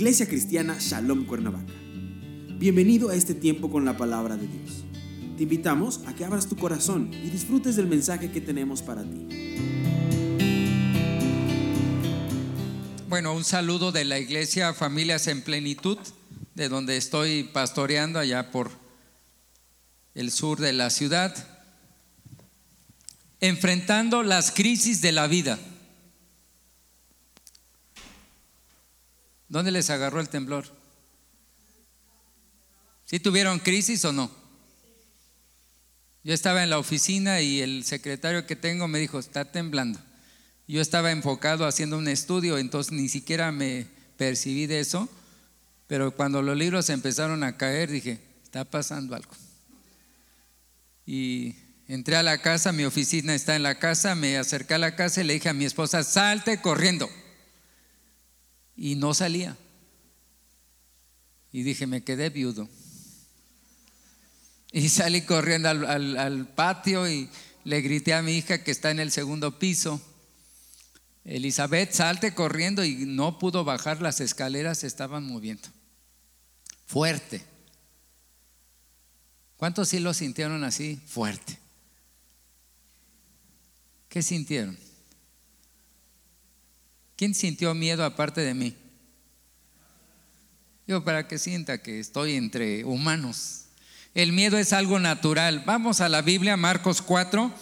Iglesia Cristiana Shalom Cuernavaca. Bienvenido a este tiempo con la palabra de Dios. Te invitamos a que abras tu corazón y disfrutes del mensaje que tenemos para ti. Bueno, un saludo de la iglesia Familias en Plenitud, de donde estoy pastoreando allá por el sur de la ciudad, enfrentando las crisis de la vida. ¿Dónde les agarró el temblor? ¿Sí tuvieron crisis o no? Yo estaba en la oficina y el secretario que tengo me dijo, está temblando. Yo estaba enfocado haciendo un estudio, entonces ni siquiera me percibí de eso, pero cuando los libros empezaron a caer dije, está pasando algo. Y entré a la casa, mi oficina está en la casa, me acerqué a la casa y le dije a mi esposa, salte corriendo y no salía. Y dije, me quedé viudo. Y salí corriendo al, patio y le grité a mi hija que está en el segundo piso. Elizabeth, salte corriendo y no pudo bajar las escaleras, se estaban moviendo. Fuerte. ¿Cuántos sí lo sintieron así? Fuerte. ¿Qué sintieron? ¿Quién sintió miedo aparte de mí? Yo para que sienta que estoy entre humanos. El miedo es algo natural. Vamos a la Biblia, Marcos 4,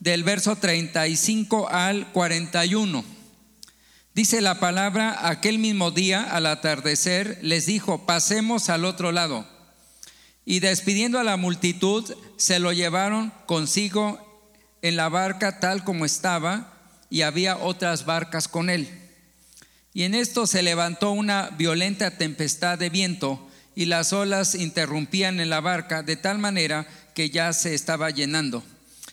del verso 35 al 41. Dice la palabra, aquel mismo día, al atardecer, les dijo, pasemos al otro lado. Y despidiendo a la multitud, se lo llevaron consigo en la barca tal como estaba y había otras barcas con él. Y en esto se levantó una violenta tempestad de viento y las olas interrumpían en la barca de tal manera que ya se estaba llenando.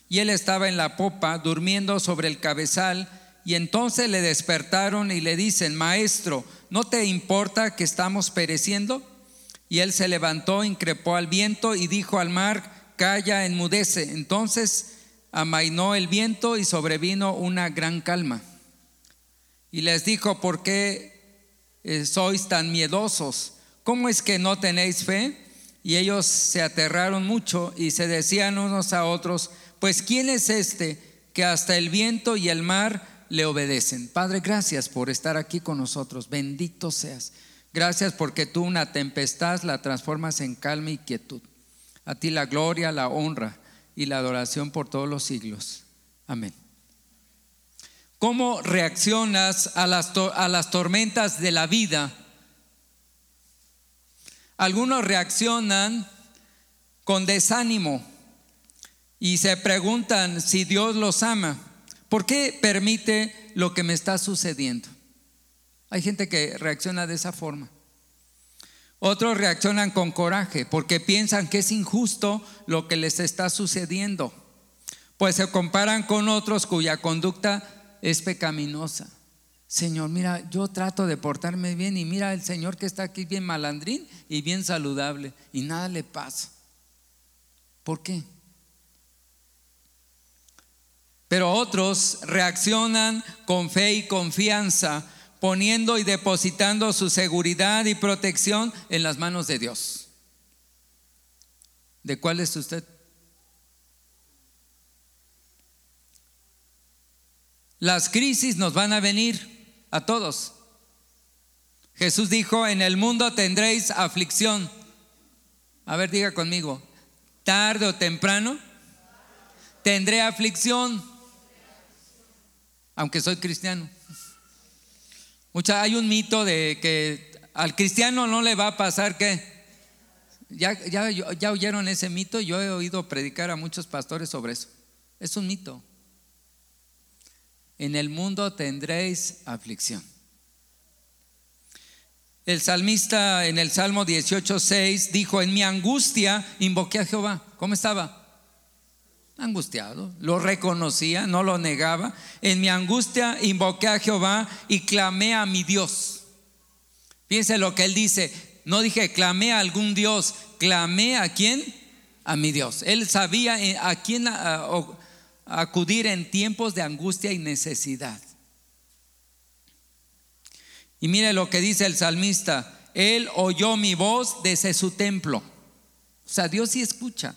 Y él estaba en la popa durmiendo sobre el cabezal y entonces le despertaron y le dicen, Maestro, ¿no te importa que estamos pereciendo? Y él se levantó, increpó al viento y dijo al mar, Calla, enmudece. Entonces amainó el viento y sobrevino una gran calma. Y les dijo, ¿por qué eh, sois tan miedosos? ¿Cómo es que no tenéis fe? Y ellos se aterraron mucho y se decían unos a otros, pues ¿quién es este que hasta el viento y el mar le obedecen? Padre, gracias por estar aquí con nosotros. Bendito seas. Gracias porque tú una tempestad la transformas en calma y quietud. A ti la gloria, la honra y la adoración por todos los siglos. Amén. ¿Cómo reaccionas a las, a las tormentas de la vida? Algunos reaccionan con desánimo y se preguntan si Dios los ama. ¿Por qué permite lo que me está sucediendo? Hay gente que reacciona de esa forma. Otros reaccionan con coraje porque piensan que es injusto lo que les está sucediendo, pues se comparan con otros cuya conducta es pecaminosa. Señor, mira, yo trato de portarme bien y mira el Señor que está aquí bien malandrín y bien saludable y nada le pasa. ¿Por qué? Pero otros reaccionan con fe y confianza poniendo y depositando su seguridad y protección en las manos de Dios. ¿De cuál es usted? Las crisis nos van a venir a todos. Jesús dijo, en el mundo tendréis aflicción. A ver, diga conmigo, tarde o temprano tendré aflicción, aunque soy cristiano. Mucha, hay un mito de que al cristiano no le va a pasar que ya, ya, ya oyeron ese mito, yo he oído predicar a muchos pastores sobre eso. Es un mito. En el mundo tendréis aflicción. El salmista en el Salmo 18:6 dijo, en mi angustia invoqué a Jehová. ¿Cómo estaba? Angustiado, lo reconocía, no lo negaba. En mi angustia invoqué a Jehová y clamé a mi Dios. Fíjense lo que él dice, no dije clamé a algún Dios, clamé a quién? A mi Dios. Él sabía a quién acudir en tiempos de angustia y necesidad. Y mire lo que dice el salmista, Él oyó mi voz desde su templo. O sea, Dios sí escucha.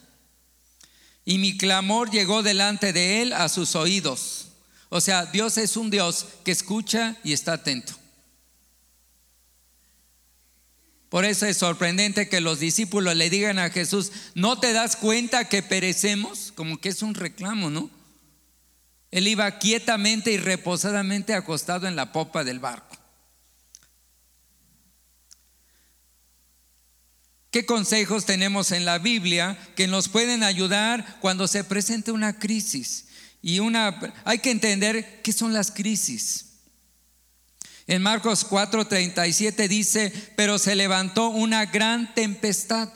Y mi clamor llegó delante de Él a sus oídos. O sea, Dios es un Dios que escucha y está atento. Por eso es sorprendente que los discípulos le digan a Jesús, ¿no te das cuenta que perecemos? Como que es un reclamo, ¿no? Él iba quietamente y reposadamente acostado en la popa del barco. ¿Qué consejos tenemos en la Biblia que nos pueden ayudar cuando se presente una crisis? Y una hay que entender qué son las crisis. En Marcos 4:37 dice, pero se levantó una gran tempestad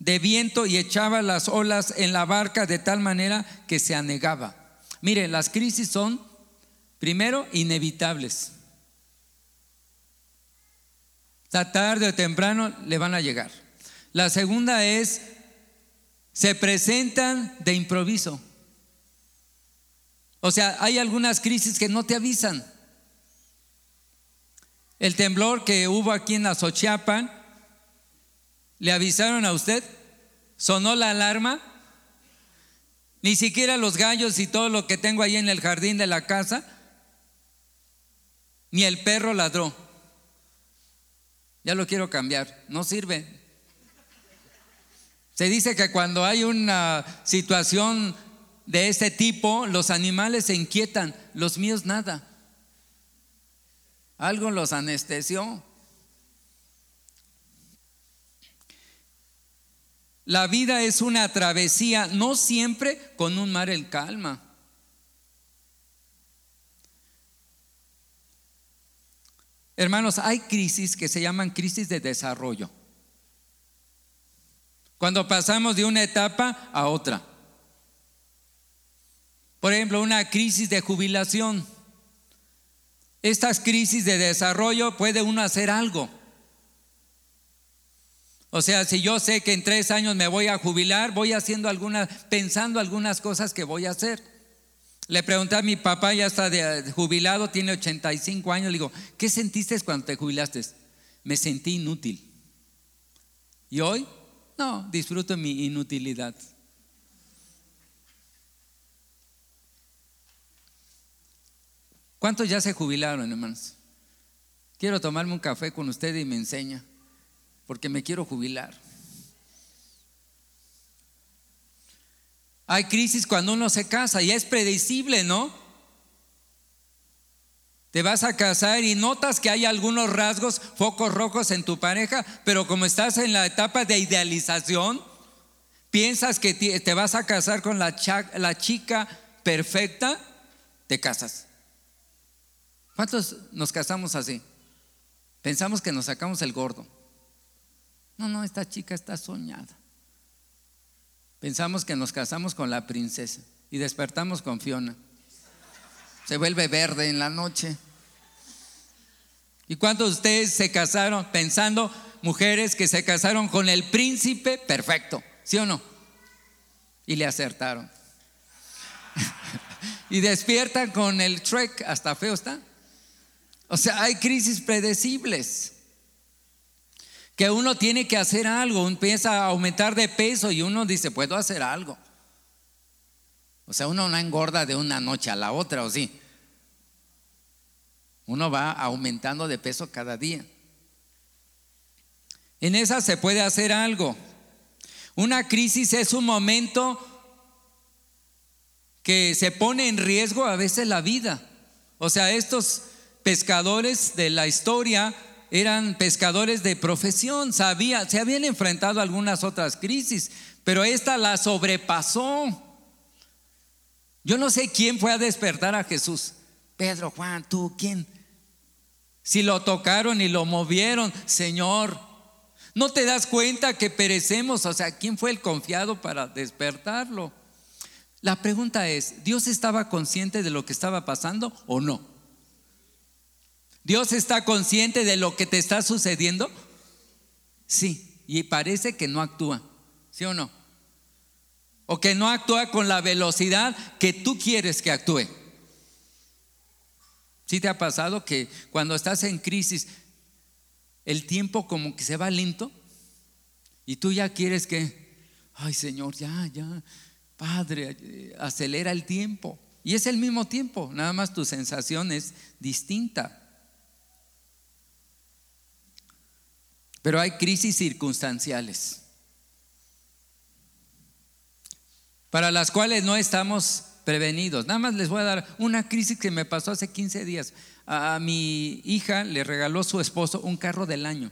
de viento y echaba las olas en la barca de tal manera que se anegaba. Miren, las crisis son, primero, inevitables. Tarde o temprano le van a llegar. La segunda es, se presentan de improviso. O sea, hay algunas crisis que no te avisan. El temblor que hubo aquí en Azochiapan, ¿le avisaron a usted? ¿Sonó la alarma? Ni siquiera los gallos y todo lo que tengo ahí en el jardín de la casa, ni el perro ladró. Ya lo quiero cambiar, no sirve. Se dice que cuando hay una situación de este tipo, los animales se inquietan, los míos nada. Algo los anestesió. La vida es una travesía, no siempre con un mar en calma. Hermanos, hay crisis que se llaman crisis de desarrollo. Cuando pasamos de una etapa a otra. Por ejemplo, una crisis de jubilación. Estas crisis de desarrollo puede uno hacer algo. O sea, si yo sé que en tres años me voy a jubilar, voy haciendo algunas, pensando algunas cosas que voy a hacer. Le pregunté a mi papá, ya está jubilado, tiene 85 años, le digo, ¿qué sentiste cuando te jubilaste? Me sentí inútil. ¿Y hoy? No, disfruto mi inutilidad. ¿Cuántos ya se jubilaron, hermanos? Quiero tomarme un café con usted y me enseña porque me quiero jubilar. Hay crisis cuando uno se casa y es predecible, ¿no? Te vas a casar y notas que hay algunos rasgos, focos rojos en tu pareja, pero como estás en la etapa de idealización, piensas que te vas a casar con la, chica perfecta, te casas. ¿Cuántos nos casamos así? Pensamos que nos sacamos el gordo. No, no, esta chica está soñada. Pensamos que nos casamos con la princesa y despertamos con Fiona. Se vuelve verde en la noche. ¿Y cuántos de ustedes se casaron pensando, mujeres que se casaron con el príncipe perfecto? ¿Sí o no? Y le acertaron. y despiertan con el trek, hasta feo está. O sea, hay crisis predecibles que uno tiene que hacer algo, empieza a aumentar de peso y uno dice, puedo hacer algo. O sea, uno no engorda de una noche a la otra, ¿o sí? Uno va aumentando de peso cada día. En esa se puede hacer algo. Una crisis es un momento que se pone en riesgo a veces la vida. O sea, estos pescadores de la historia eran pescadores de profesión, sabía, se habían enfrentado a algunas otras crisis, pero esta la sobrepasó. Yo no sé quién fue a despertar a Jesús. Pedro, Juan, tú, ¿quién? Si lo tocaron y lo movieron, Señor, ¿no te das cuenta que perecemos? O sea, ¿quién fue el confiado para despertarlo? La pregunta es, ¿Dios estaba consciente de lo que estaba pasando o no? ¿Dios está consciente de lo que te está sucediendo? Sí, y parece que no actúa, ¿sí o no? O que no actúa con la velocidad que tú quieres que actúe. ¿Sí te ha pasado que cuando estás en crisis, el tiempo como que se va lento? Y tú ya quieres que, ay Señor, ya, ya, Padre, acelera el tiempo. Y es el mismo tiempo, nada más tu sensación es distinta. Pero hay crisis circunstanciales para las cuales no estamos prevenidos. Nada más les voy a dar una crisis que me pasó hace 15 días. A mi hija le regaló su esposo un carro del año,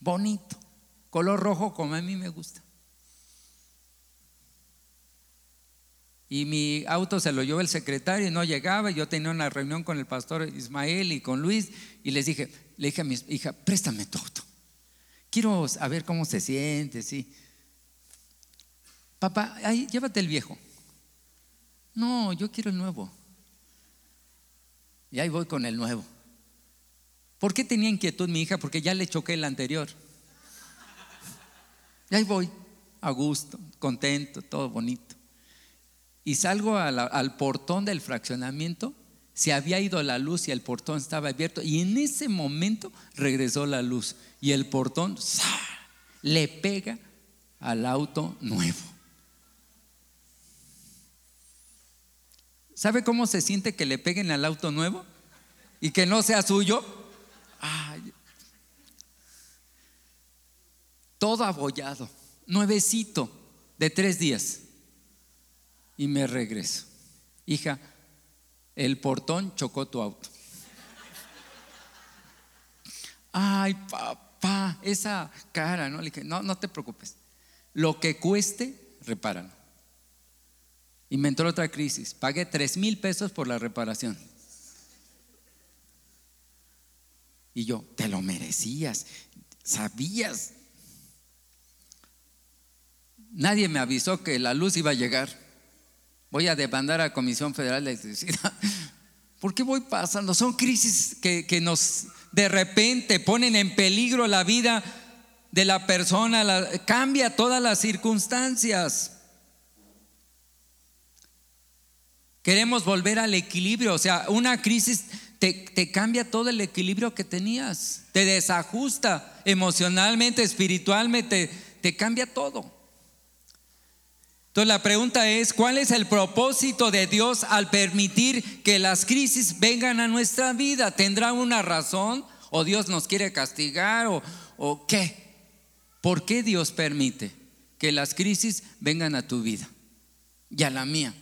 bonito, color rojo como a mí me gusta. Y mi auto se lo llevó el secretario y no llegaba. Yo tenía una reunión con el pastor Ismael y con Luis y les dije, le dije a mi hija, préstame tu auto. Quiero saber cómo se siente, sí. Papá, ahí, llévate el viejo. No, yo quiero el nuevo. Y ahí voy con el nuevo. ¿Por qué tenía inquietud mi hija? Porque ya le choqué el anterior. Y ahí voy, a gusto, contento, todo bonito y salgo al, portón del fraccionamiento, se había ido la luz y el portón estaba abierto y en ese momento regresó la luz y el portón le pega al auto nuevo. ¿Sabe cómo se siente que le peguen al auto nuevo y que no sea suyo? todo abollado, nuevecito, de tres días y me regreso. Hija, el portón chocó tu auto. Ay, papá, esa cara, ¿no? Le dije, no, no te preocupes. Lo que cueste, repáralo. Entró otra crisis. Pagué tres mil pesos por la reparación. Y yo, te lo merecías, sabías. Nadie me avisó que la luz iba a llegar. Voy a demandar a Comisión Federal de Electricidad. ¿Por qué voy pasando? Son crisis que, que nos de repente ponen en peligro la vida de la persona, cambia todas las circunstancias. Queremos volver al equilibrio, o sea, una crisis te, te, cambia todo el equilibrio que tenías, te desajusta emocionalmente, espiritualmente, te cambia todo. Entonces la pregunta es, ¿cuál es el propósito de Dios al permitir que las crisis vengan a nuestra vida? ¿Tendrá una razón? ¿O Dios nos quiere castigar? ¿O, qué? ¿Por qué Dios permite que las crisis vengan a tu vida y a la mía?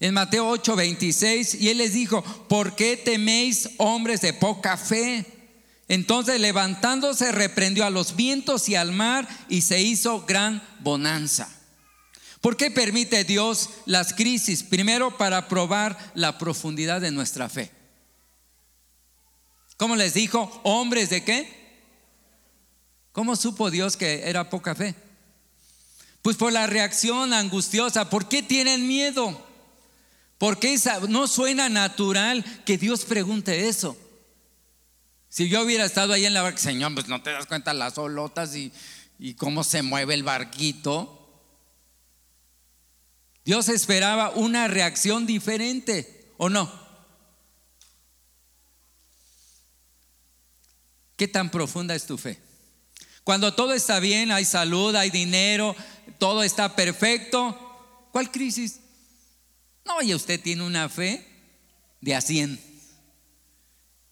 En Mateo 8, 26, y él les dijo, ¿por qué teméis hombres de poca fe? Entonces levantándose reprendió a los vientos y al mar y se hizo gran bonanza. ¿Por qué permite Dios las crisis? Primero para probar la profundidad de nuestra fe. ¿Cómo les dijo? ¿Hombres de qué? ¿Cómo supo Dios que era poca fe? Pues por la reacción angustiosa. ¿Por qué tienen miedo? Porque no suena natural que Dios pregunte eso. Si yo hubiera estado ahí en la barca, Señor, pues no te das cuenta las olotas y, y cómo se mueve el barquito. Dios esperaba una reacción diferente, ¿o no? ¿Qué tan profunda es tu fe? Cuando todo está bien, hay salud, hay dinero, todo está perfecto, ¿cuál crisis? No, y usted tiene una fe de a 100.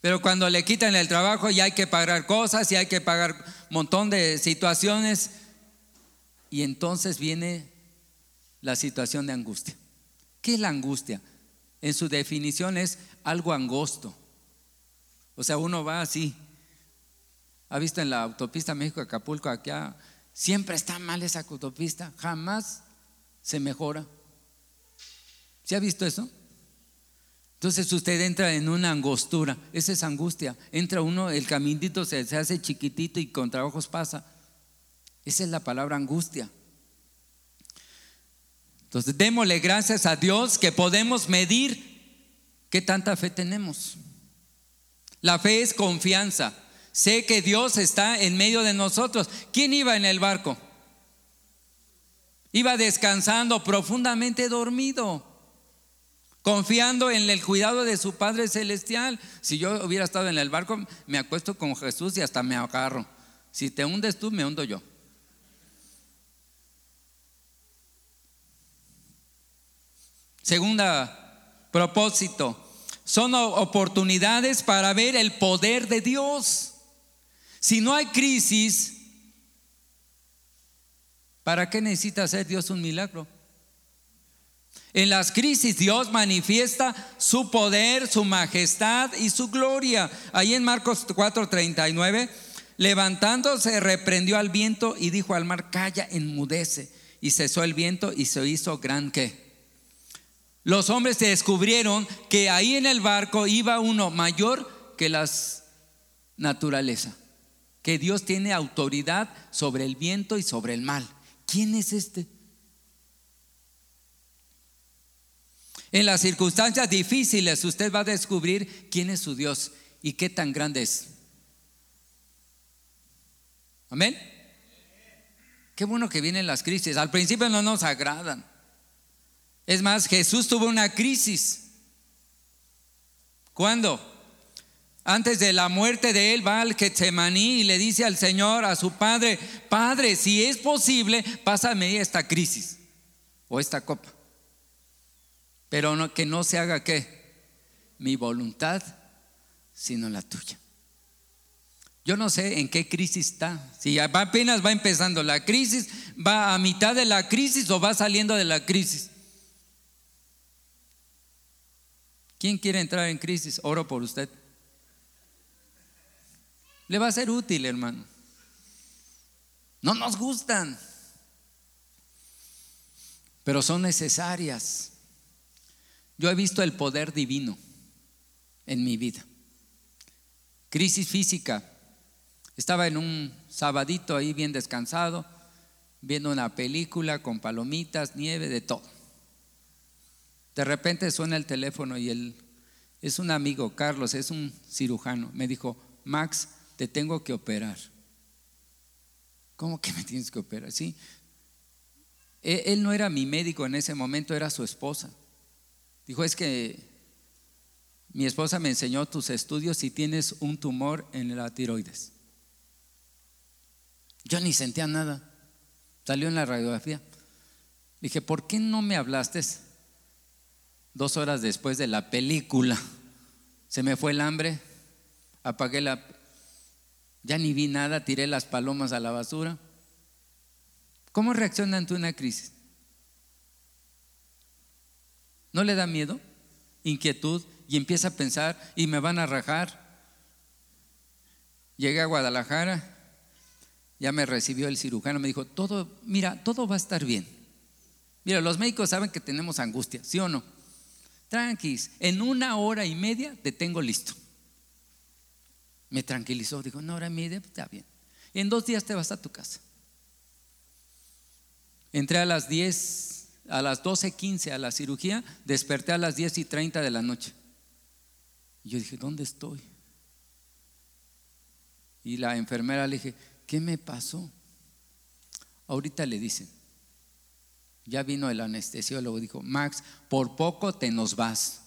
Pero cuando le quitan el trabajo y hay que pagar cosas y hay que pagar un montón de situaciones, y entonces viene la situación de angustia. ¿Qué es la angustia? En su definición es algo angosto. O sea, uno va así. ¿Ha visto en la autopista México-Acapulco? Acá siempre está mal esa autopista, jamás se mejora. ¿Se ha visto eso? Entonces usted entra en una angostura, esa es angustia. Entra uno, el caminito se, se hace chiquitito y con trabajos pasa. Esa es la palabra angustia. Entonces, démosle gracias a Dios que podemos medir qué tanta fe tenemos. La fe es confianza. Sé que Dios está en medio de nosotros. ¿Quién iba en el barco? Iba descansando, profundamente dormido. Confiando en el cuidado de su Padre Celestial. Si yo hubiera estado en el barco, me acuesto con Jesús y hasta me agarro. Si te hundes tú, me hundo yo. Segunda propósito, son oportunidades para ver el poder de Dios. Si no hay crisis, ¿para qué necesita hacer Dios un milagro? En las crisis Dios manifiesta su poder, su majestad y su gloria. Ahí en Marcos 4:39, levantándose reprendió al viento y dijo al mar, calla, enmudece. Y cesó el viento y se hizo gran que. Los hombres descubrieron que ahí en el barco iba uno mayor que las naturaleza, que Dios tiene autoridad sobre el viento y sobre el mal. ¿Quién es este? En las circunstancias difíciles usted va a descubrir quién es su Dios y qué tan grande es. Amén. Qué bueno que vienen las crisis. Al principio no nos agradan. Es más, Jesús tuvo una crisis. ¿Cuándo? Antes de la muerte de él va al Getsemaní y le dice al Señor, a su padre, Padre, si es posible, pásame esta crisis o esta copa pero que no se haga qué, mi voluntad, sino la tuya. Yo no sé en qué crisis está. Si apenas va empezando la crisis, va a mitad de la crisis o va saliendo de la crisis. ¿Quién quiere entrar en crisis? Oro por usted. Le va a ser útil, hermano. No nos gustan, pero son necesarias. Yo he visto el poder divino en mi vida. Crisis física. Estaba en un sabadito ahí bien descansado, viendo una película con palomitas, nieve, de todo. De repente suena el teléfono y él es un amigo, Carlos, es un cirujano. Me dijo, Max, te tengo que operar. ¿Cómo que me tienes que operar? Sí. E, él no era mi médico en ese momento, era su esposa. Dijo, es que mi esposa me enseñó tus estudios y tienes un tumor en la tiroides. Yo ni sentía nada. Salió en la radiografía. Dije, ¿por qué no me hablaste dos horas después de la película? Se me fue el hambre, apagué la... Ya ni vi nada, tiré las palomas a la basura. ¿Cómo reacciona ante una crisis? ¿No le da miedo? Inquietud y empieza a pensar y me van a rajar. Llegué a Guadalajara, ya me recibió el cirujano, me dijo, todo, mira, todo va a estar bien. Mira, los médicos saben que tenemos angustia, ¿sí o no? Tranquis, en una hora y media te tengo listo. Me tranquilizó, dijo, una hora y media, pues, está bien. En dos días te vas a tu casa. Entré a las 10 a las 12.15 a la cirugía, desperté a las 10 y 30 de la noche. Y yo dije, ¿dónde estoy? Y la enfermera le dije, ¿qué me pasó? Ahorita le dicen, ya vino el anestesiólogo, dijo, Max, por poco te nos vas.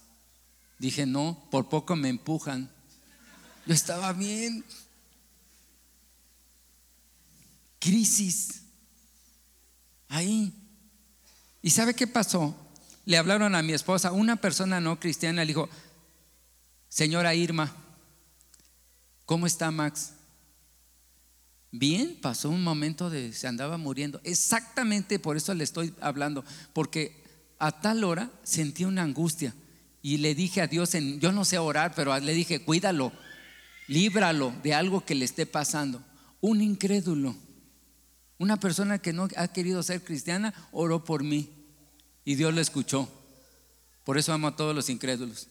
Dije, no, por poco me empujan. Yo estaba bien. Crisis. Ahí. ¿Y sabe qué pasó? Le hablaron a mi esposa, una persona no cristiana, le dijo, señora Irma, ¿cómo está Max? Bien, pasó un momento de se andaba muriendo. Exactamente por eso le estoy hablando, porque a tal hora sentí una angustia y le dije a Dios, yo no sé orar, pero le dije, cuídalo, líbralo de algo que le esté pasando. Un incrédulo, una persona que no ha querido ser cristiana, oró por mí. Y Dios lo escuchó. Por eso amo a todos los incrédulos.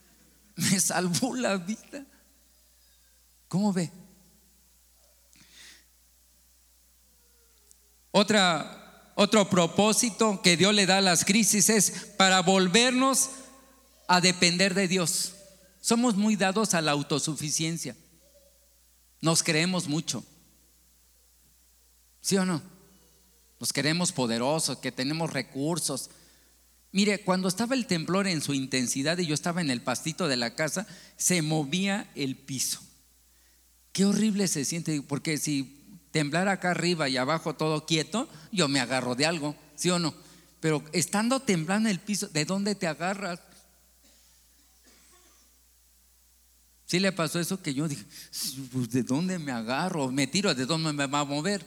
Me salvó la vida. ¿Cómo ve? Otra, otro propósito que Dios le da a las crisis es para volvernos a depender de Dios. Somos muy dados a la autosuficiencia. Nos creemos mucho. ¿Sí o no? Nos queremos poderosos, que tenemos recursos. Mire, cuando estaba el temblor en su intensidad y yo estaba en el pastito de la casa, se movía el piso. Qué horrible se siente, porque si temblara acá arriba y abajo todo quieto, yo me agarro de algo, ¿sí o no? Pero estando temblando el piso, ¿de dónde te agarras? Sí le pasó eso que yo dije, pues, ¿de dónde me agarro? Me tiro, ¿de dónde me va a mover?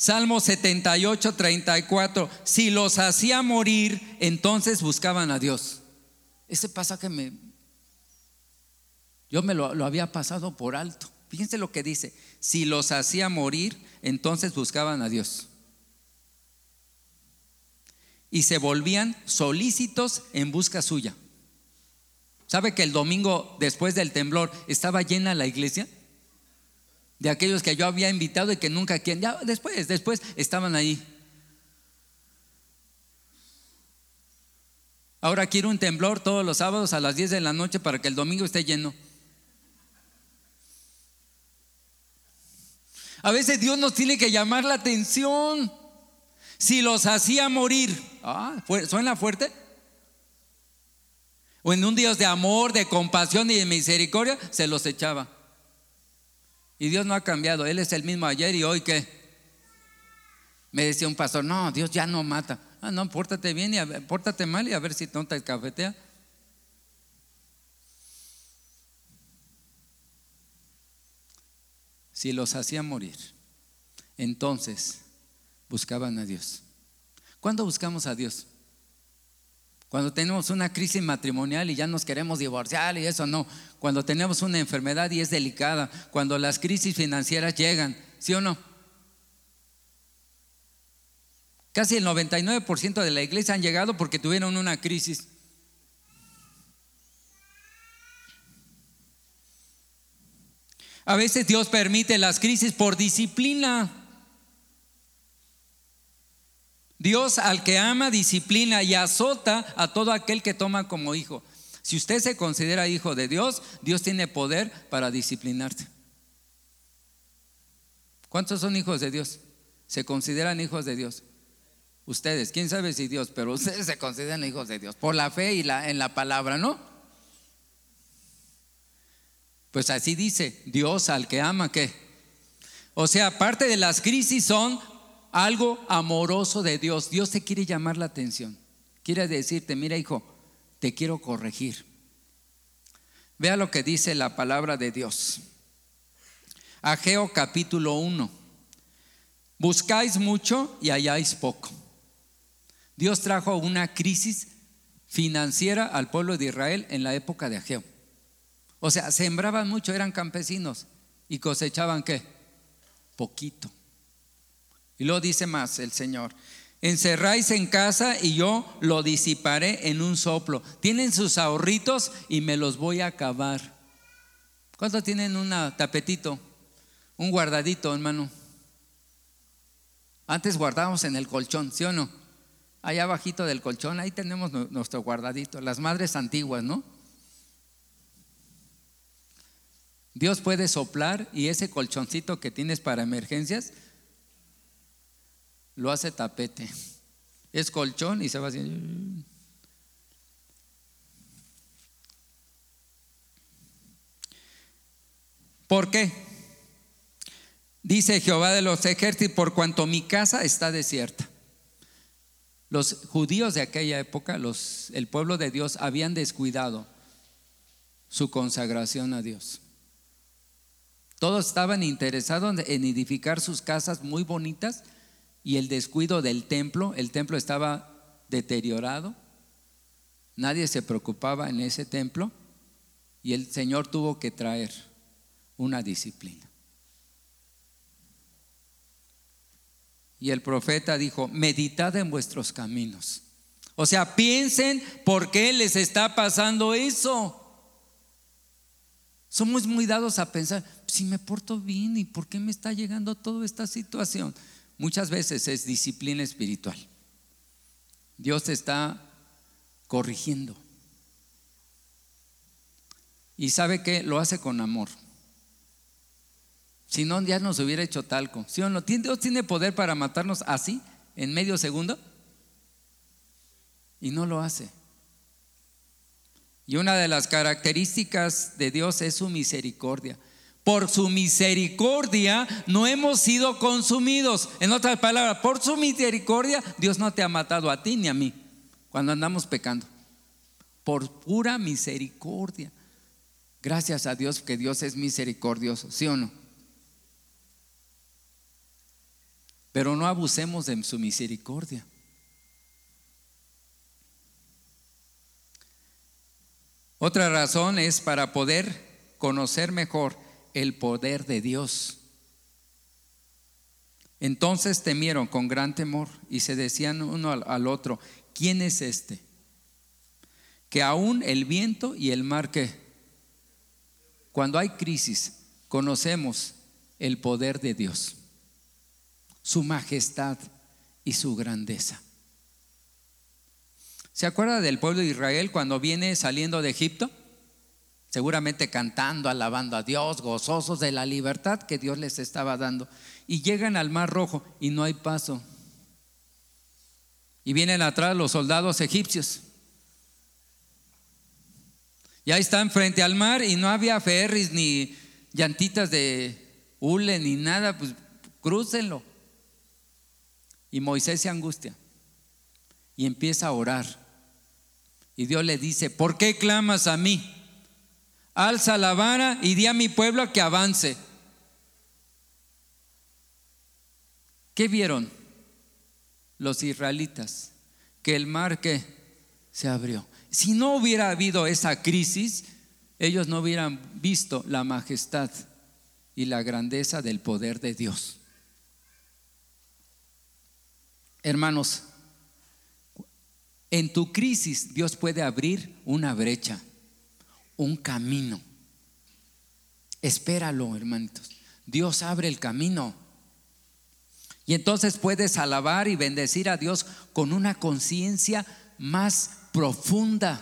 Salmo 78, 34. Si los hacía morir, entonces buscaban a Dios. Ese pasaje me. Yo me lo, lo había pasado por alto. Fíjense lo que dice. Si los hacía morir, entonces buscaban a Dios. Y se volvían solícitos en busca suya. ¿Sabe que el domingo después del temblor estaba llena la iglesia? De aquellos que yo había invitado y que nunca quien ya después, después estaban ahí. Ahora quiero un temblor todos los sábados a las 10 de la noche para que el domingo esté lleno. A veces Dios nos tiene que llamar la atención. Si los hacía morir, ah, ¿suena fuerte? O en un Dios de amor, de compasión y de misericordia, se los echaba. Y Dios no ha cambiado, Él es el mismo ayer y hoy que me decía un pastor, no, Dios ya no mata. Ah, no, pórtate bien y pórtate mal y a ver si no te cafetea. Si los hacía morir, entonces buscaban a Dios. ¿Cuándo buscamos a Dios? Cuando tenemos una crisis matrimonial y ya nos queremos divorciar y eso no. Cuando tenemos una enfermedad y es delicada. Cuando las crisis financieras llegan. ¿Sí o no? Casi el 99% de la iglesia han llegado porque tuvieron una crisis. A veces Dios permite las crisis por disciplina. Dios al que ama, disciplina y azota a todo aquel que toma como hijo. Si usted se considera hijo de Dios, Dios tiene poder para disciplinarte. ¿Cuántos son hijos de Dios? ¿Se consideran hijos de Dios? Ustedes, quién sabe si Dios, pero ustedes se consideran hijos de Dios por la fe y la, en la palabra, ¿no? Pues así dice, Dios al que ama, ¿qué? O sea, parte de las crisis son algo amoroso de Dios. Dios te quiere llamar la atención. Quiere decirte, mira hijo, te quiero corregir. Vea lo que dice la palabra de Dios. Ageo capítulo 1. Buscáis mucho y halláis poco. Dios trajo una crisis financiera al pueblo de Israel en la época de Ageo. O sea, sembraban mucho, eran campesinos y cosechaban qué? Poquito. Y luego dice más el Señor, encerráis en casa y yo lo disiparé en un soplo. Tienen sus ahorritos y me los voy a acabar. ¿Cuántos tienen un tapetito? Un guardadito, hermano. Antes guardábamos en el colchón, ¿sí o no? Allá abajito del colchón, ahí tenemos nuestro guardadito. Las madres antiguas, ¿no? Dios puede soplar y ese colchoncito que tienes para emergencias, lo hace tapete. Es colchón y se va haciendo. ¿Por qué? Dice Jehová de los ejércitos, por cuanto mi casa está desierta. Los judíos de aquella época, los, el pueblo de Dios, habían descuidado su consagración a Dios. Todos estaban interesados en edificar sus casas muy bonitas, y el descuido del templo, el templo estaba deteriorado, nadie se preocupaba en ese templo y el Señor tuvo que traer una disciplina. Y el profeta dijo, meditad en vuestros caminos. O sea, piensen por qué les está pasando eso. Somos muy dados a pensar, si me porto bien, ¿y por qué me está llegando toda esta situación? Muchas veces es disciplina espiritual. Dios está corrigiendo. Y sabe que lo hace con amor. Si no, ya nos hubiera hecho talco. ¿Sí o no? ¿Dios tiene poder para matarnos así, en medio segundo? Y no lo hace. Y una de las características de Dios es su misericordia. Por su misericordia no hemos sido consumidos. En otras palabras, por su misericordia Dios no te ha matado a ti ni a mí cuando andamos pecando. Por pura misericordia. Gracias a Dios que Dios es misericordioso, ¿sí o no? Pero no abusemos de su misericordia. Otra razón es para poder conocer mejor el poder de Dios. Entonces temieron con gran temor y se decían uno al, otro, ¿quién es este? Que aún el viento y el mar que cuando hay crisis conocemos el poder de Dios su majestad y su grandeza. ¿Se acuerda del pueblo de Israel cuando viene saliendo de Egipto? Seguramente cantando, alabando a Dios, gozosos de la libertad que Dios les estaba dando. Y llegan al Mar Rojo y no hay paso. Y vienen atrás los soldados egipcios. Ya están frente al mar y no había ferries ni llantitas de hule ni nada, pues crúcenlo. Y Moisés se angustia y empieza a orar. Y Dios le dice, ¿por qué clamas a mí? Alza la vara y di a mi pueblo que avance. ¿Qué vieron los israelitas? Que el mar que se abrió. Si no hubiera habido esa crisis, ellos no hubieran visto la majestad y la grandeza del poder de Dios. Hermanos, en tu crisis Dios puede abrir una brecha, un camino. Espéralo, hermanitos. Dios abre el camino. Y entonces puedes alabar y bendecir a Dios con una conciencia más profunda.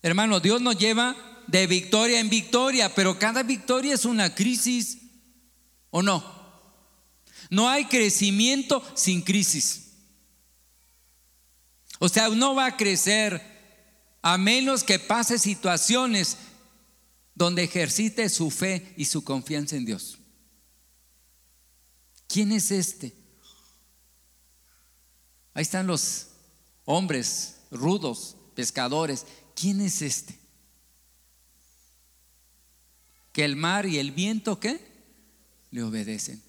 Hermano, Dios nos lleva de victoria en victoria, pero cada victoria es una crisis, ¿o no? No hay crecimiento sin crisis. O sea, no va a crecer a menos que pase situaciones donde ejercite su fe y su confianza en Dios. ¿Quién es este? Ahí están los hombres rudos, pescadores. ¿Quién es este? Que el mar y el viento, ¿qué? Le obedecen.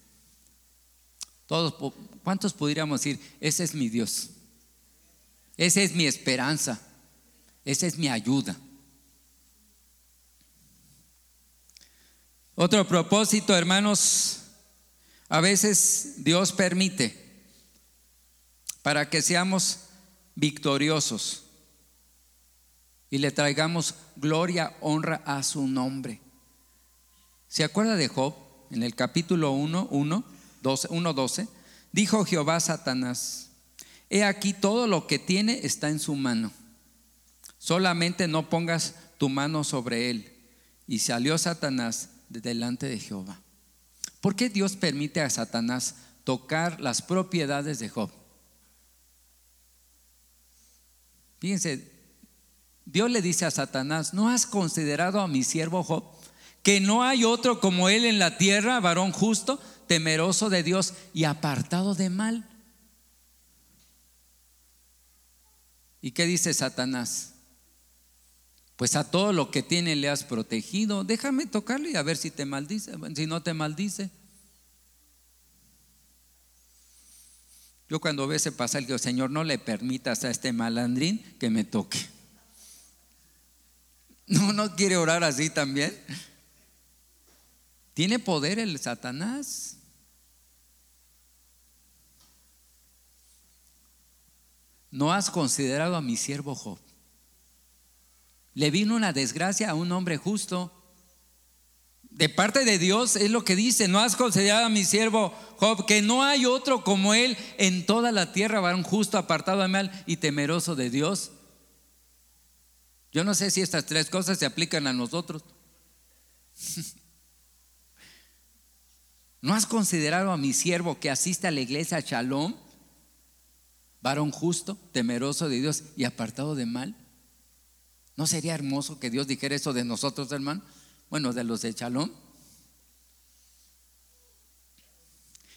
Todos, ¿cuántos podríamos decir, ese es mi Dios? Esa es mi esperanza. Esa es mi ayuda. Otro propósito, hermanos, a veces Dios permite para que seamos victoriosos y le traigamos gloria, honra a su nombre. ¿Se acuerda de Job en el capítulo 1, 1? 1.12, dijo Jehová a Satanás, he aquí todo lo que tiene está en su mano, solamente no pongas tu mano sobre él. Y salió Satanás de delante de Jehová. ¿Por qué Dios permite a Satanás tocar las propiedades de Job? Fíjense, Dios le dice a Satanás, ¿no has considerado a mi siervo Job? Que no hay otro como él en la tierra, varón justo, temeroso de Dios y apartado de mal. ¿Y qué dice Satanás? Pues a todo lo que tiene le has protegido. Déjame tocarle y a ver si te maldice, si no te maldice. Yo cuando ve ese pasaje, digo, Señor, no le permitas a este malandrín que me toque. No, no quiere orar así también. Tiene poder el Satanás. no has considerado a mi siervo Job. Le vino una desgracia a un hombre justo. De parte de Dios es lo que dice, no has considerado a mi siervo Job, que no hay otro como él en toda la tierra, varón justo, apartado de mal y temeroso de Dios. Yo no sé si estas tres cosas se aplican a nosotros. ¿No has considerado a mi siervo que asiste a la iglesia Shalom? Varón justo, temeroso de Dios y apartado de mal. ¿No sería hermoso que Dios dijera eso de nosotros, hermano? Bueno, de los de Shalom.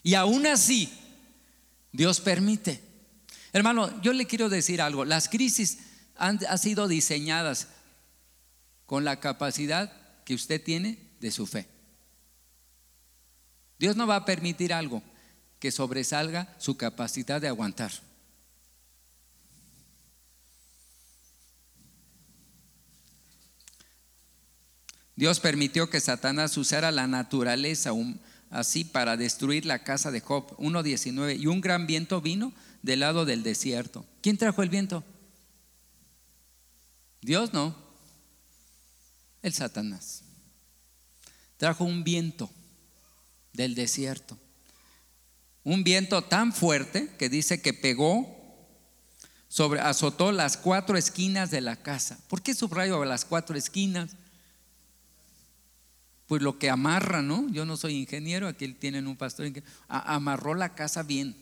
Y aún así, Dios permite. Hermano, yo le quiero decir algo. Las crisis han, han sido diseñadas con la capacidad que usted tiene de su fe. Dios no va a permitir algo que sobresalga su capacidad de aguantar. Dios permitió que Satanás usara la naturaleza así para destruir la casa de Job 1.19 y un gran viento vino del lado del desierto. ¿Quién trajo el viento? Dios no, el Satanás. Trajo un viento del desierto. Un viento tan fuerte que dice que pegó sobre, azotó las cuatro esquinas de la casa. ¿Por qué subrayo las cuatro esquinas? Pues lo que amarra, ¿no? Yo no soy ingeniero, aquí tienen un pastor, amarró la casa bien.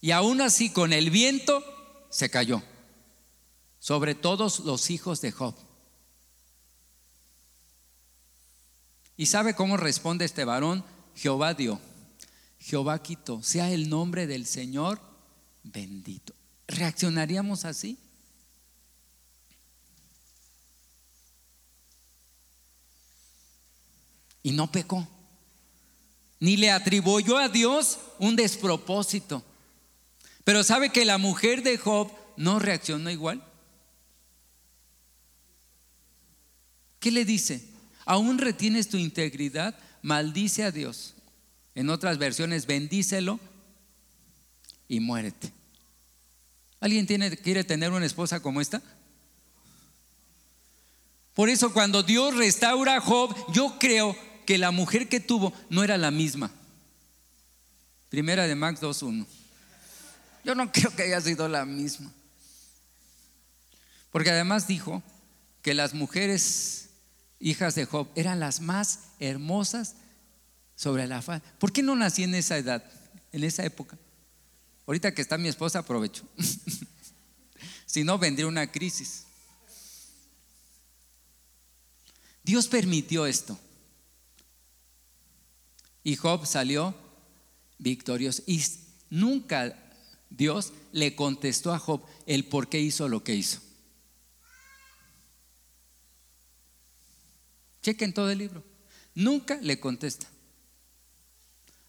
Y aún así con el viento se cayó sobre todos los hijos de Job. ¿Y sabe cómo responde este varón? Jehová dio, Jehová quitó, sea el nombre del Señor bendito. ¿Reaccionaríamos así? Y no pecó. Ni le atribuyó a Dios un despropósito. Pero sabe que la mujer de Job no reaccionó igual. ¿Qué le dice? Aún retienes tu integridad, maldice a Dios. En otras versiones, bendícelo y muérete. ¿Alguien tiene, quiere tener una esposa como esta? Por eso cuando Dios restaura a Job, yo creo que la mujer que tuvo no era la misma. Primera de Max 2.1. Yo no creo que haya sido la misma. Porque además dijo que las mujeres hijas de Job eran las más hermosas sobre la faz. ¿Por qué no nací en esa edad, en esa época? Ahorita que está mi esposa, aprovecho. si no, vendría una crisis. Dios permitió esto. Y Job salió victorioso. Y nunca Dios le contestó a Job el por qué hizo lo que hizo. Chequen todo el libro. Nunca le contesta.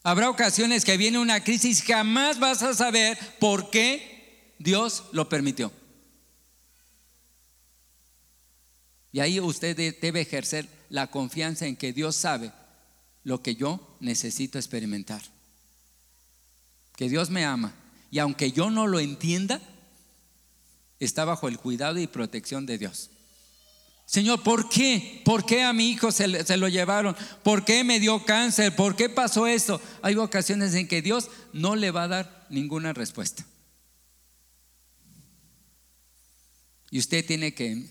Habrá ocasiones que viene una crisis, jamás vas a saber por qué Dios lo permitió. Y ahí usted debe ejercer la confianza en que Dios sabe lo que yo necesito experimentar. Que Dios me ama y aunque yo no lo entienda, está bajo el cuidado y protección de Dios. Señor, ¿por qué? ¿Por qué a mi hijo se, lo llevaron? ¿Por qué me dio cáncer? ¿Por qué pasó esto? Hay ocasiones en que Dios no le va a dar ninguna respuesta. Y usted tiene que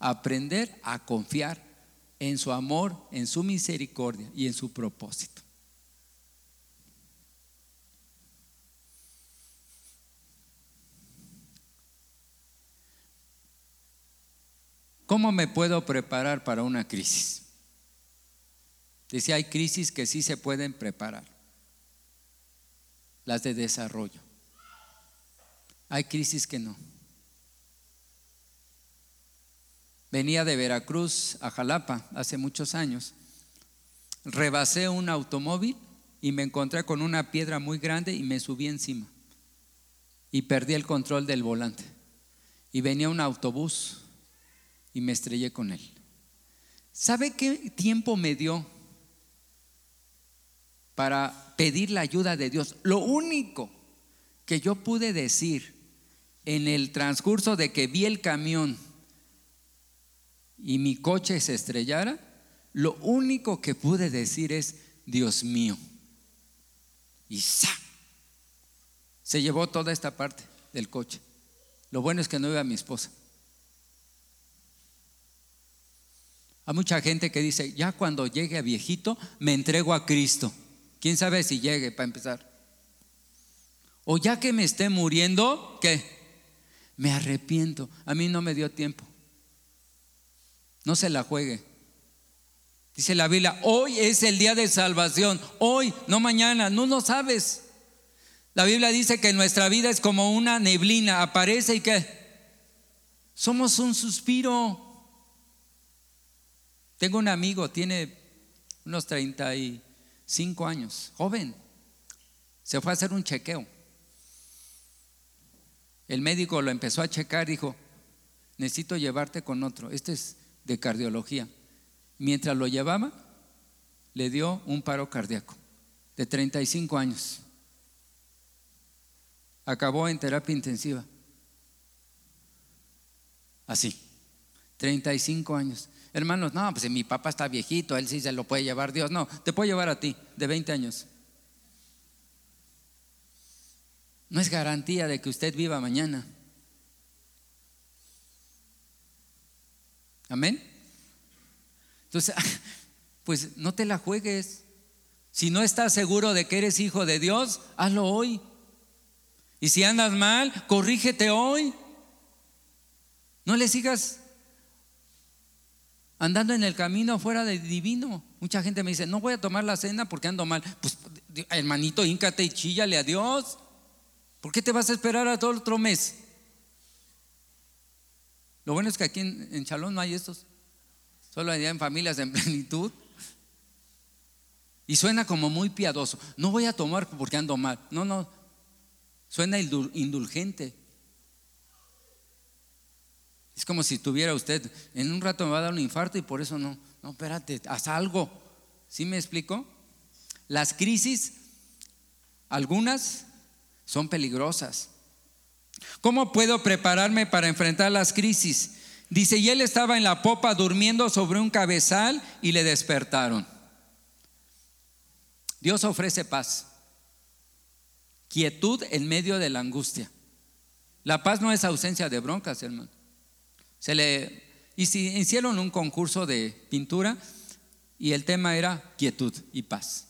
aprender a confiar en su amor, en su misericordia y en su propósito. ¿Cómo me puedo preparar para una crisis? Dice, hay crisis que sí se pueden preparar, las de desarrollo. Hay crisis que no. Venía de Veracruz a Jalapa hace muchos años. Rebasé un automóvil y me encontré con una piedra muy grande y me subí encima. Y perdí el control del volante. Y venía un autobús y me estrellé con él. ¿Sabe qué tiempo me dio para pedir la ayuda de Dios? Lo único que yo pude decir en el transcurso de que vi el camión y mi coche se estrellara, lo único que pude decir es, Dios mío. Y ¡sa! se llevó toda esta parte del coche. Lo bueno es que no iba mi esposa. Hay mucha gente que dice, ya cuando llegue a viejito, me entrego a Cristo. ¿Quién sabe si llegue para empezar? O ya que me esté muriendo, ¿qué? Me arrepiento. A mí no me dio tiempo. No se la juegue. Dice la Biblia, hoy es el día de salvación. Hoy, no mañana, no lo sabes. La Biblia dice que nuestra vida es como una neblina, aparece y que somos un suspiro. Tengo un amigo, tiene unos 35 años, joven. Se fue a hacer un chequeo. El médico lo empezó a checar, dijo, necesito llevarte con otro. Este es de cardiología. Mientras lo llevaba, le dio un paro cardíaco de 35 años acabó en terapia intensiva. Así, 35 años. Hermanos, no, pues mi papá está viejito, él sí se lo puede llevar Dios. No, te puede llevar a ti, de 20 años. No es garantía de que usted viva mañana. Amén. Entonces, pues no te la juegues. Si no estás seguro de que eres hijo de Dios, hazlo hoy. Y si andas mal, corrígete hoy. No le sigas andando en el camino fuera de divino. Mucha gente me dice, no voy a tomar la cena porque ando mal. Pues hermanito, híncate y chíllale a Dios. ¿Por qué te vas a esperar a todo otro mes? Lo bueno es que aquí en, Chalón no hay estos. Solo hay en familias en plenitud. Y suena como muy piadoso. No voy a tomar porque ando mal. No, no. Suena indulgente. Es como si tuviera usted, en un rato me va a dar un infarto y por eso no, no, espérate, haz algo. ¿Sí me explico? Las crisis, algunas son peligrosas. ¿Cómo puedo prepararme para enfrentar las crisis? Dice, y él estaba en la popa durmiendo sobre un cabezal y le despertaron. Dios ofrece paz. Quietud en medio de la angustia. La paz no es ausencia de broncas, hermano. Se le y si hicieron un concurso de pintura y el tema era quietud y paz.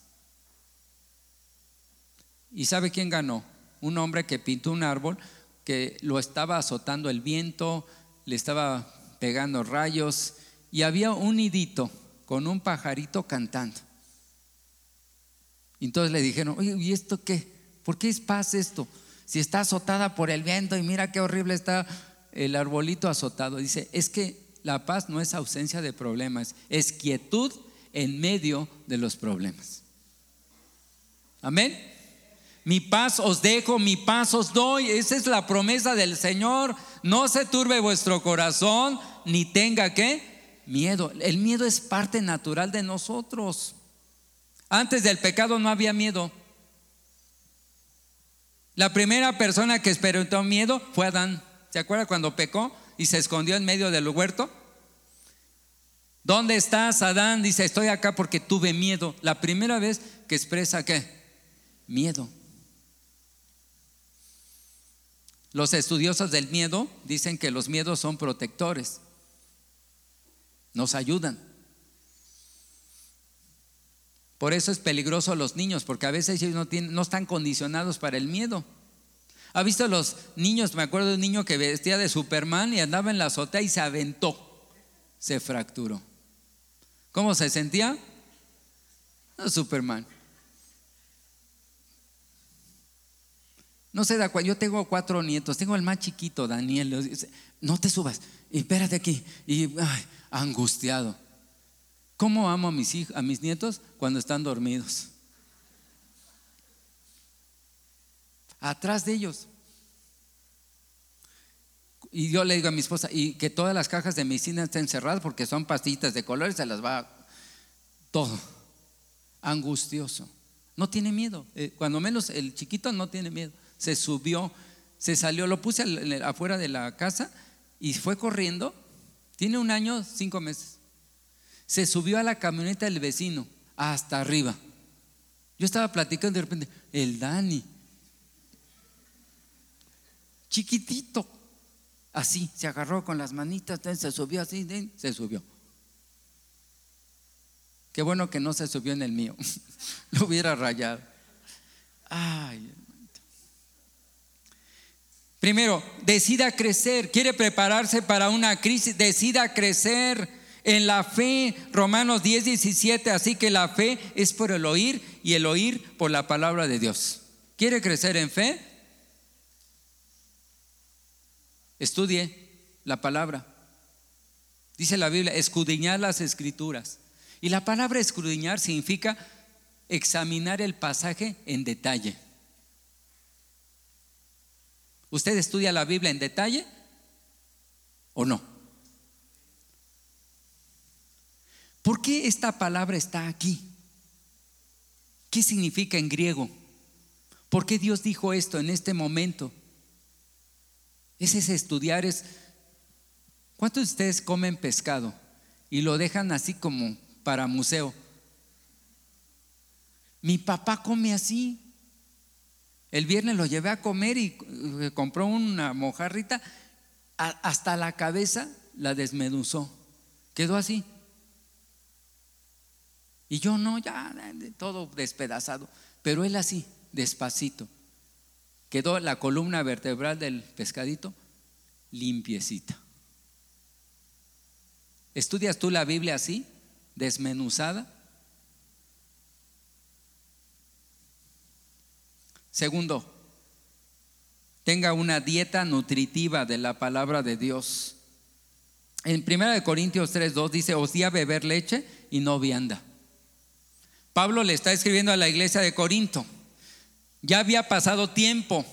¿Y sabe quién ganó? Un hombre que pintó un árbol que lo estaba azotando el viento, le estaba pegando rayos y había un nidito con un pajarito cantando. Entonces le dijeron, oye, ¿y esto qué? ¿Por qué es paz esto? Si está azotada por el viento y mira qué horrible está el arbolito azotado. Dice, es que la paz no es ausencia de problemas, es quietud en medio de los problemas. Amén. Mi paz os dejo, mi paz os doy. Esa es la promesa del Señor. No se turbe vuestro corazón, ni tenga que miedo. El miedo es parte natural de nosotros. Antes del pecado no había miedo. La primera persona que experimentó miedo fue Adán. ¿Se acuerda cuando pecó y se escondió en medio del huerto? ¿Dónde estás, Adán? Dice, estoy acá porque tuve miedo. La primera vez que expresa qué? Miedo. Los estudiosos del miedo dicen que los miedos son protectores. Nos ayudan. Por eso es peligroso los niños, porque a veces ellos no, tienen, no están condicionados para el miedo. ¿Ha visto los niños? Me acuerdo de un niño que vestía de Superman y andaba en la azotea y se aventó. Se fracturó. ¿Cómo se sentía? Superman. No se da cuenta. Yo tengo cuatro nietos. Tengo el más chiquito, Daniel. No te subas. Espérate aquí. Y angustiado. ¿Cómo amo a mis, hijos, a mis nietos cuando están dormidos? Atrás de ellos. Y yo le digo a mi esposa, y que todas las cajas de medicina estén cerradas porque son pastillitas de colores, se las va todo. Angustioso. No tiene miedo. Eh, cuando menos el chiquito no tiene miedo. Se subió, se salió, lo puse afuera de la casa y fue corriendo. Tiene un año, cinco meses se subió a la camioneta del vecino hasta arriba. Yo estaba platicando de repente, el Dani, chiquitito, así, se agarró con las manitas, se subió así, se subió. Qué bueno que no se subió en el mío. Lo hubiera rayado. Ay. Primero, decida crecer. Quiere prepararse para una crisis. Decida crecer en la fe. Romanos 10, 17. Así que la fe es por el oír y el oír por la palabra de Dios. ¿Quiere crecer en fe? Estudie la palabra. Dice la Biblia, escudriñar las escrituras. Y la palabra escudriñar significa examinar el pasaje en detalle. ¿Usted estudia la Biblia en detalle o no? ¿Por qué esta palabra está aquí? ¿Qué significa en griego? ¿Por qué Dios dijo esto en este momento? Ese es estudiar, es... ¿Cuántos de ustedes comen pescado y lo dejan así como para museo? Mi papá come así. El viernes lo llevé a comer y eh, compró una mojarrita. Hasta la cabeza la desmenuzó. Quedó así. Y yo no, ya todo despedazado. Pero él así, despacito. Quedó la columna vertebral del pescadito limpiecita. ¿Estudias tú la Biblia así, desmenuzada? Segundo, tenga una dieta nutritiva de la palabra de Dios. En 1 Corintios 3:2 dice, os di a beber leche y no vianda. Pablo le está escribiendo a la iglesia de Corinto. Ya había pasado tiempo.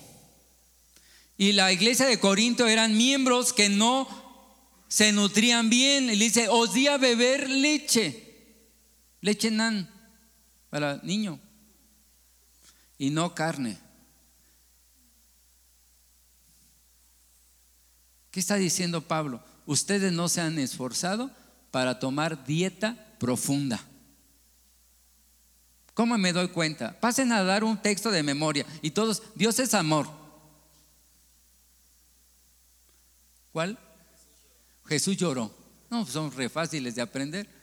Y la iglesia de Corinto eran miembros que no se nutrían bien. Y le dice, os di a beber leche. Leche nan para niño y no carne. ¿Qué está diciendo Pablo? Ustedes no se han esforzado para tomar dieta profunda. ¿Cómo me doy cuenta? Pasen a dar un texto de memoria y todos, Dios es amor. ¿Cuál? Jesús lloró. No, son re fáciles de aprender.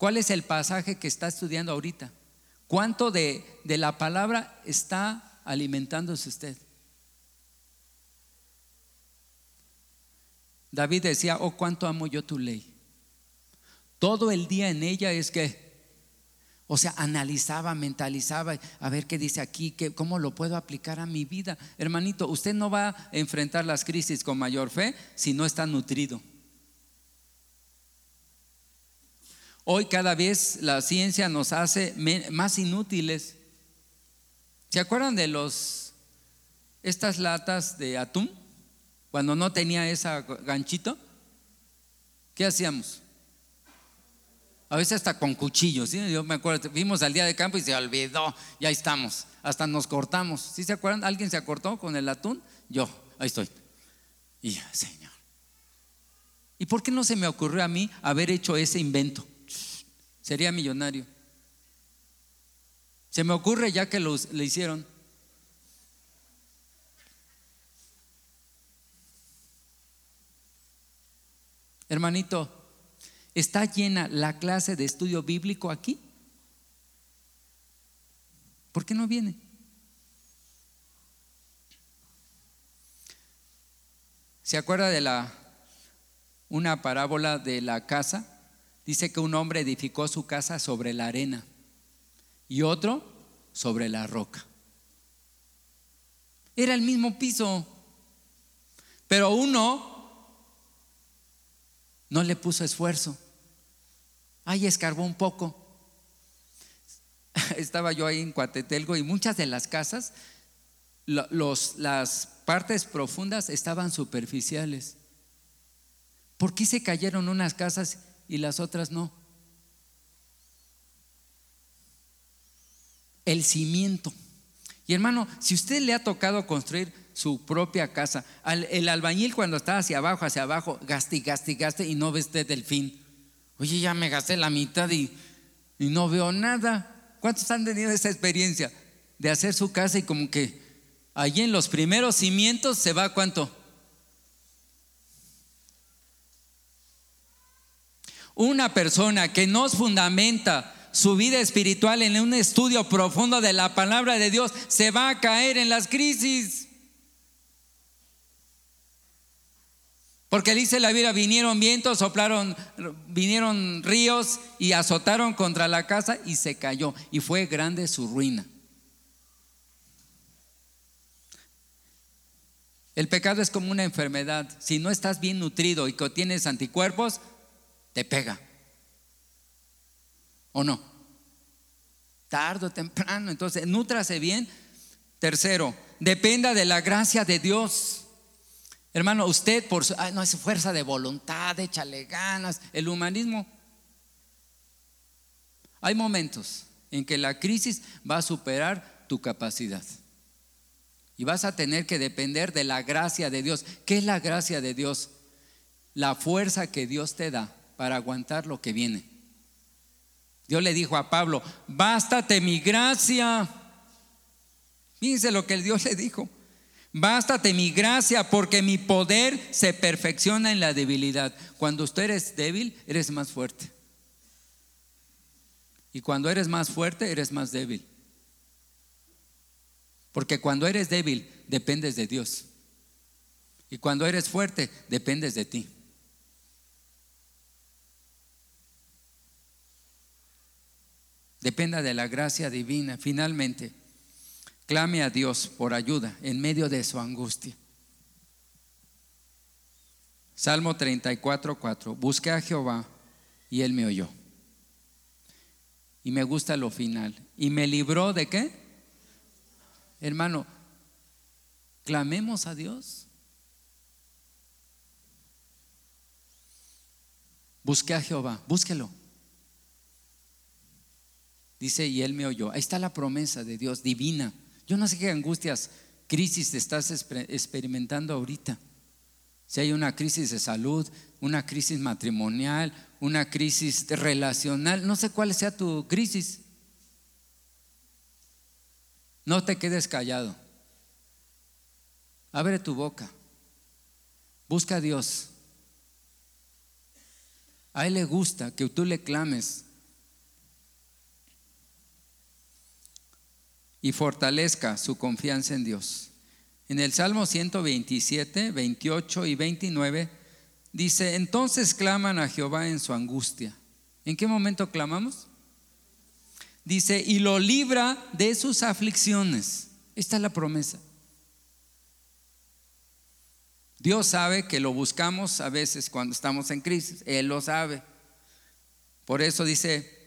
¿Cuál es el pasaje que está estudiando ahorita? ¿Cuánto de, de la palabra está alimentándose usted? David decía, oh, cuánto amo yo tu ley. Todo el día en ella es que, o sea, analizaba, mentalizaba, a ver qué dice aquí, qué, cómo lo puedo aplicar a mi vida. Hermanito, usted no va a enfrentar las crisis con mayor fe si no está nutrido. Hoy cada vez la ciencia nos hace más inútiles. ¿Se acuerdan de los estas latas de atún cuando no tenía ese ganchito? ¿Qué hacíamos? A veces hasta con cuchillos. Yo me acuerdo, vimos al día de campo y se olvidó, ya estamos, hasta nos cortamos. ¿Sí se acuerdan? ¿Alguien se acortó con el atún? Yo, ahí estoy. Y Señor. ¿Y por qué no se me ocurrió a mí haber hecho ese invento? Sería millonario. Se me ocurre ya que lo, le hicieron. Hermanito, ¿está llena la clase de estudio bíblico aquí? ¿Por qué no viene? ¿Se acuerda de la una parábola de la casa? Dice que un hombre edificó su casa sobre la arena y otro sobre la roca. Era el mismo piso, pero uno no le puso esfuerzo. Ahí escarbó un poco. Estaba yo ahí en Cuatetelgo y muchas de las casas, las partes profundas estaban superficiales. ¿Por qué se cayeron unas casas y las otras no. El cimiento. Y hermano, si usted le ha tocado construir su propia casa, el albañil cuando está hacia abajo, hacia abajo, gaste y gaste y gaste y no ve usted el fin. Oye, ya me gasté la mitad y, y no veo nada. ¿Cuántos han tenido esa experiencia de hacer su casa y como que allí en los primeros cimientos se va cuánto? Una persona que no fundamenta su vida espiritual en un estudio profundo de la palabra de Dios se va a caer en las crisis. Porque dice la Biblia, vinieron vientos, soplaron, vinieron ríos y azotaron contra la casa y se cayó. Y fue grande su ruina. El pecado es como una enfermedad. Si no estás bien nutrido y que tienes anticuerpos, te pega. ¿O no? Tardo o temprano. Entonces, nútrase bien. Tercero, dependa de la gracia de Dios. Hermano, usted por su, no es fuerza de voluntad, échale ganas, el humanismo. Hay momentos en que la crisis va a superar tu capacidad. Y vas a tener que depender de la gracia de Dios. ¿Qué es la gracia de Dios? La fuerza que Dios te da para aguantar lo que viene. Dios le dijo a Pablo, bástate mi gracia. Fíjense lo que Dios le dijo. Bástate mi gracia porque mi poder se perfecciona en la debilidad. Cuando usted eres débil, eres más fuerte. Y cuando eres más fuerte, eres más débil. Porque cuando eres débil, dependes de Dios. Y cuando eres fuerte, dependes de ti. Dependa de la gracia divina. Finalmente, Clame a Dios por ayuda en medio de su angustia. Salmo 34, 4. Busqué a Jehová y él me oyó. Y me gusta lo final. ¿Y me libró de qué? Hermano, clamemos a Dios. Busqué a Jehová, búsquelo. Dice, y él me oyó. Ahí está la promesa de Dios divina. Yo no sé qué angustias, crisis estás experimentando ahorita. Si hay una crisis de salud, una crisis matrimonial, una crisis relacional, no sé cuál sea tu crisis. No te quedes callado. Abre tu boca. Busca a Dios. A Él le gusta que tú le clames y fortalezca su confianza en Dios. En el Salmo 127, 28 y 29 dice, entonces claman a Jehová en su angustia. ¿En qué momento clamamos? Dice, y lo libra de sus aflicciones. Esta es la promesa. Dios sabe que lo buscamos a veces cuando estamos en crisis. Él lo sabe. Por eso dice,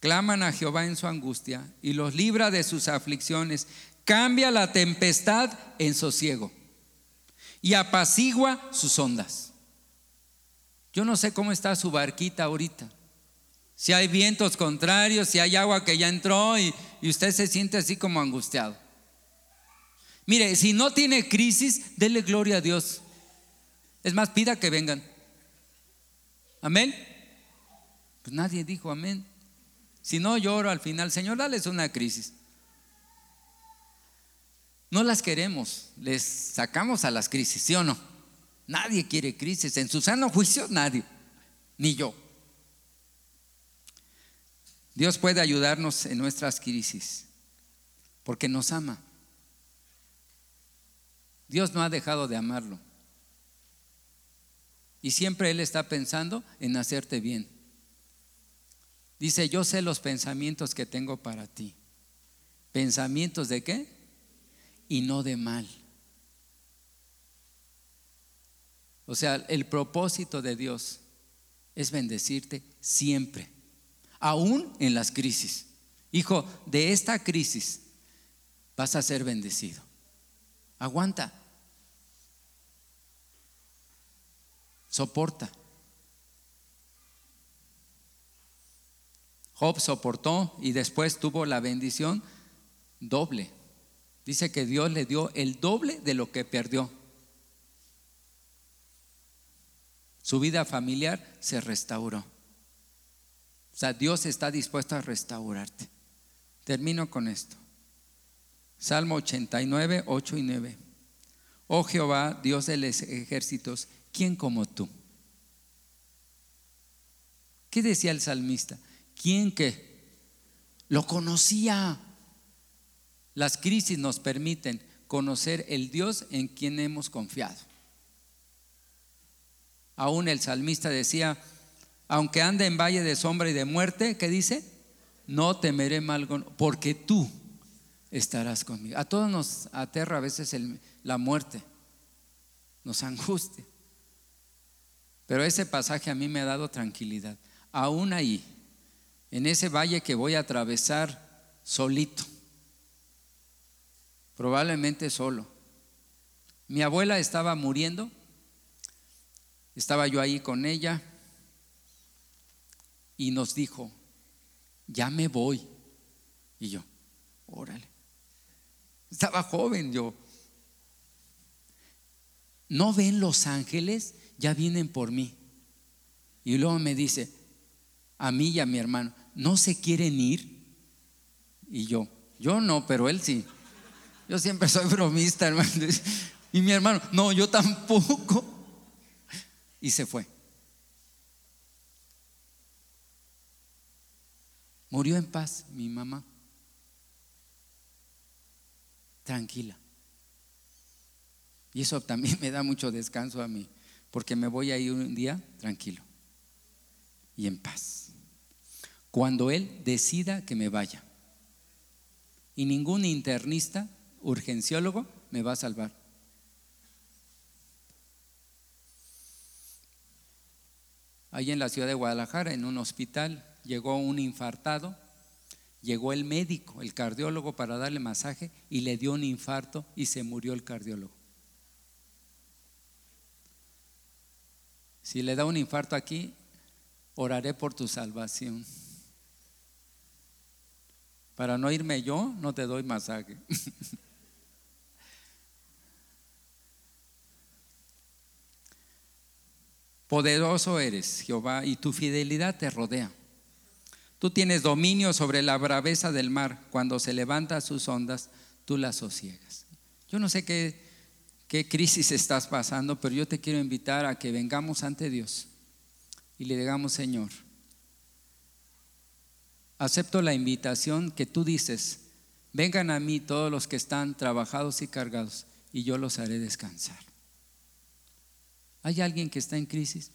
claman a Jehová en su angustia y los libra de sus aflicciones, cambia la tempestad en sosiego y apacigua sus ondas. Yo no sé cómo está su barquita ahorita. Si hay vientos contrarios, si hay agua que ya entró y, usted se siente así como angustiado. Mire, si no tiene crisis, dele gloria a Dios. Es más, pida que vengan. Amén. Pues nadie dijo amén. Si no lloro al final, Señor, dales una crisis. No las queremos, les sacamos a las crisis, ¿sí o no? Nadie quiere crisis, en su sano juicio nadie, ni yo. Dios puede ayudarnos en nuestras crisis, porque nos ama. Dios no ha dejado de amarlo. Y siempre Él está pensando en hacerte bien. Dice, yo sé los pensamientos que tengo para ti. ¿Pensamientos de qué? Y no de mal. O sea, el propósito de Dios es bendecirte siempre, aún en las crisis. Hijo, de esta crisis vas a ser bendecido. Aguanta. Soporta. Job soportó y después tuvo la bendición doble. Dice que Dios le dio el doble de lo que perdió. Su vida familiar se restauró. O sea, Dios está dispuesto a restaurarte. Termino con esto. Salmo 89, 8 y 9. Oh Jehová, Dios de los ejércitos, ¿quién como tú? ¿Qué decía el salmista? ¿Quién que lo conocía? Las crisis nos permiten conocer el Dios en quien hemos confiado. Aún el salmista decía, aunque ande en valle de sombra y de muerte, ¿qué dice? No temeré mal, porque tú estarás conmigo. A todos nos aterra a veces la muerte, nos angustia. Pero ese pasaje a mí me ha dado tranquilidad. Aún ahí, en ese valle que voy a atravesar solito, probablemente solo. Mi abuela estaba muriendo, estaba yo ahí con ella y nos dijo, ya me voy. Y yo, órale. Estaba joven yo. ¿No ven los ángeles? Ya vienen por mí. Y luego me dice, a mí y a mi hermano, ¿no se quieren ir? Y yo, yo no, pero él sí. Yo siempre soy bromista, hermano. Y mi hermano, no, yo tampoco. Y se fue. Murió en paz mi mamá. Tranquila. Y eso también me da mucho descanso a mí, porque me voy a ir un día tranquilo y en paz. Cuando Él decida que me vaya. Y ningún internista, urgenciólogo, me va a salvar. Ahí en la ciudad de Guadalajara, en un hospital, llegó un infartado, llegó el médico, el cardiólogo para darle masaje y le dio un infarto y se murió el cardiólogo. Si le da un infarto aquí, oraré por tu salvación. Para no irme yo, no te doy masaje. Poderoso eres, Jehová, y tu fidelidad te rodea. Tú tienes dominio sobre la braveza del mar. Cuando se levanta sus ondas, tú las sosiegas. Yo no sé qué, qué crisis estás pasando, pero yo te quiero invitar a que vengamos ante Dios y le digamos, Señor, acepto la invitación que tú dices, vengan a mí todos los que están trabajados y cargados, y yo los haré descansar. ¿Hay alguien que está en crisis?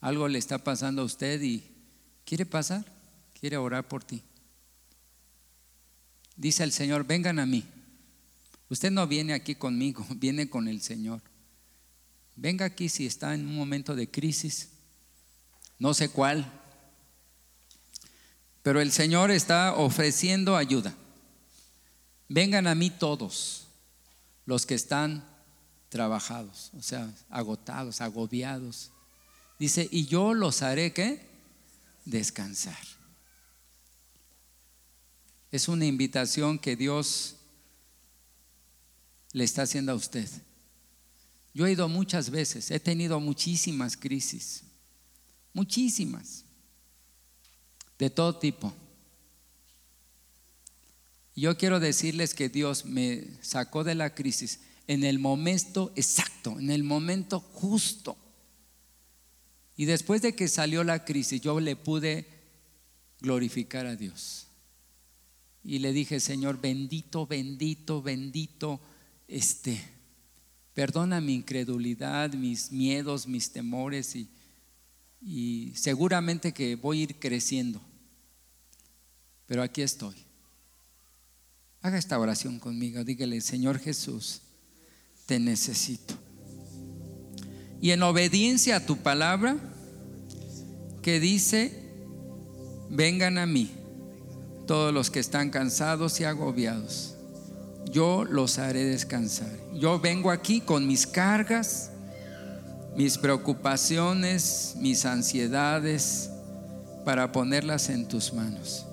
Algo le está pasando a usted y ¿Quiere pasar? ¿Quiere orar por ti? Dice el Señor, vengan a mí. Usted no viene aquí conmigo, viene con el Señor. Venga aquí si está en un momento de crisis, no sé cuál, pero el Señor está ofreciendo ayuda. Vengan a mí todos los que están trabajados, o sea, agotados, agobiados. Dice, y yo los haré, ¿qué? descansar. Es una invitación que Dios le está haciendo a usted. Yo he ido muchas veces, he tenido muchísimas crisis, muchísimas, de todo tipo. Yo quiero decirles que Dios me sacó de la crisis en el momento exacto, en el momento justo. Y después de que salió la crisis, yo le pude glorificar a Dios. Y le dije, Señor, bendito, bendito, bendito, este, perdona mi incredulidad, mis miedos, mis temores y, y seguramente que voy a ir creciendo. Pero aquí estoy. Haga esta oración conmigo. Dígale, Señor Jesús, te necesito y en obediencia a tu palabra que dice, vengan a mí todos los que están cansados y agobiados. Yo los haré descansar. Yo vengo aquí con mis cargas, mis preocupaciones, mis ansiedades, para ponerlas en tus manos.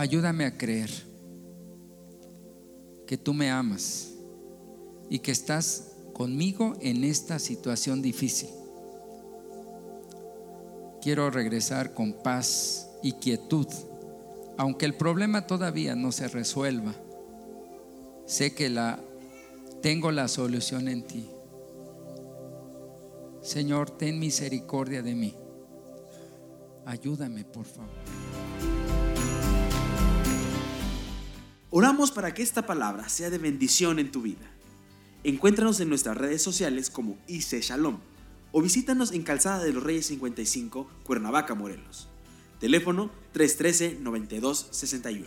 Ayúdame a creer que tú me amas y que estás conmigo en esta situación difícil. Quiero regresar con paz y quietud, aunque el problema todavía no se resuelva. Sé que la tengo la solución en ti. Señor, ten misericordia de mí. Ayúdame, por favor. Oramos para que esta palabra sea de bendición en tu vida. Encuéntranos en nuestras redes sociales como IC Shalom o visítanos en Calzada de los Reyes 55, Cuernavaca, Morelos. Teléfono 313-9261.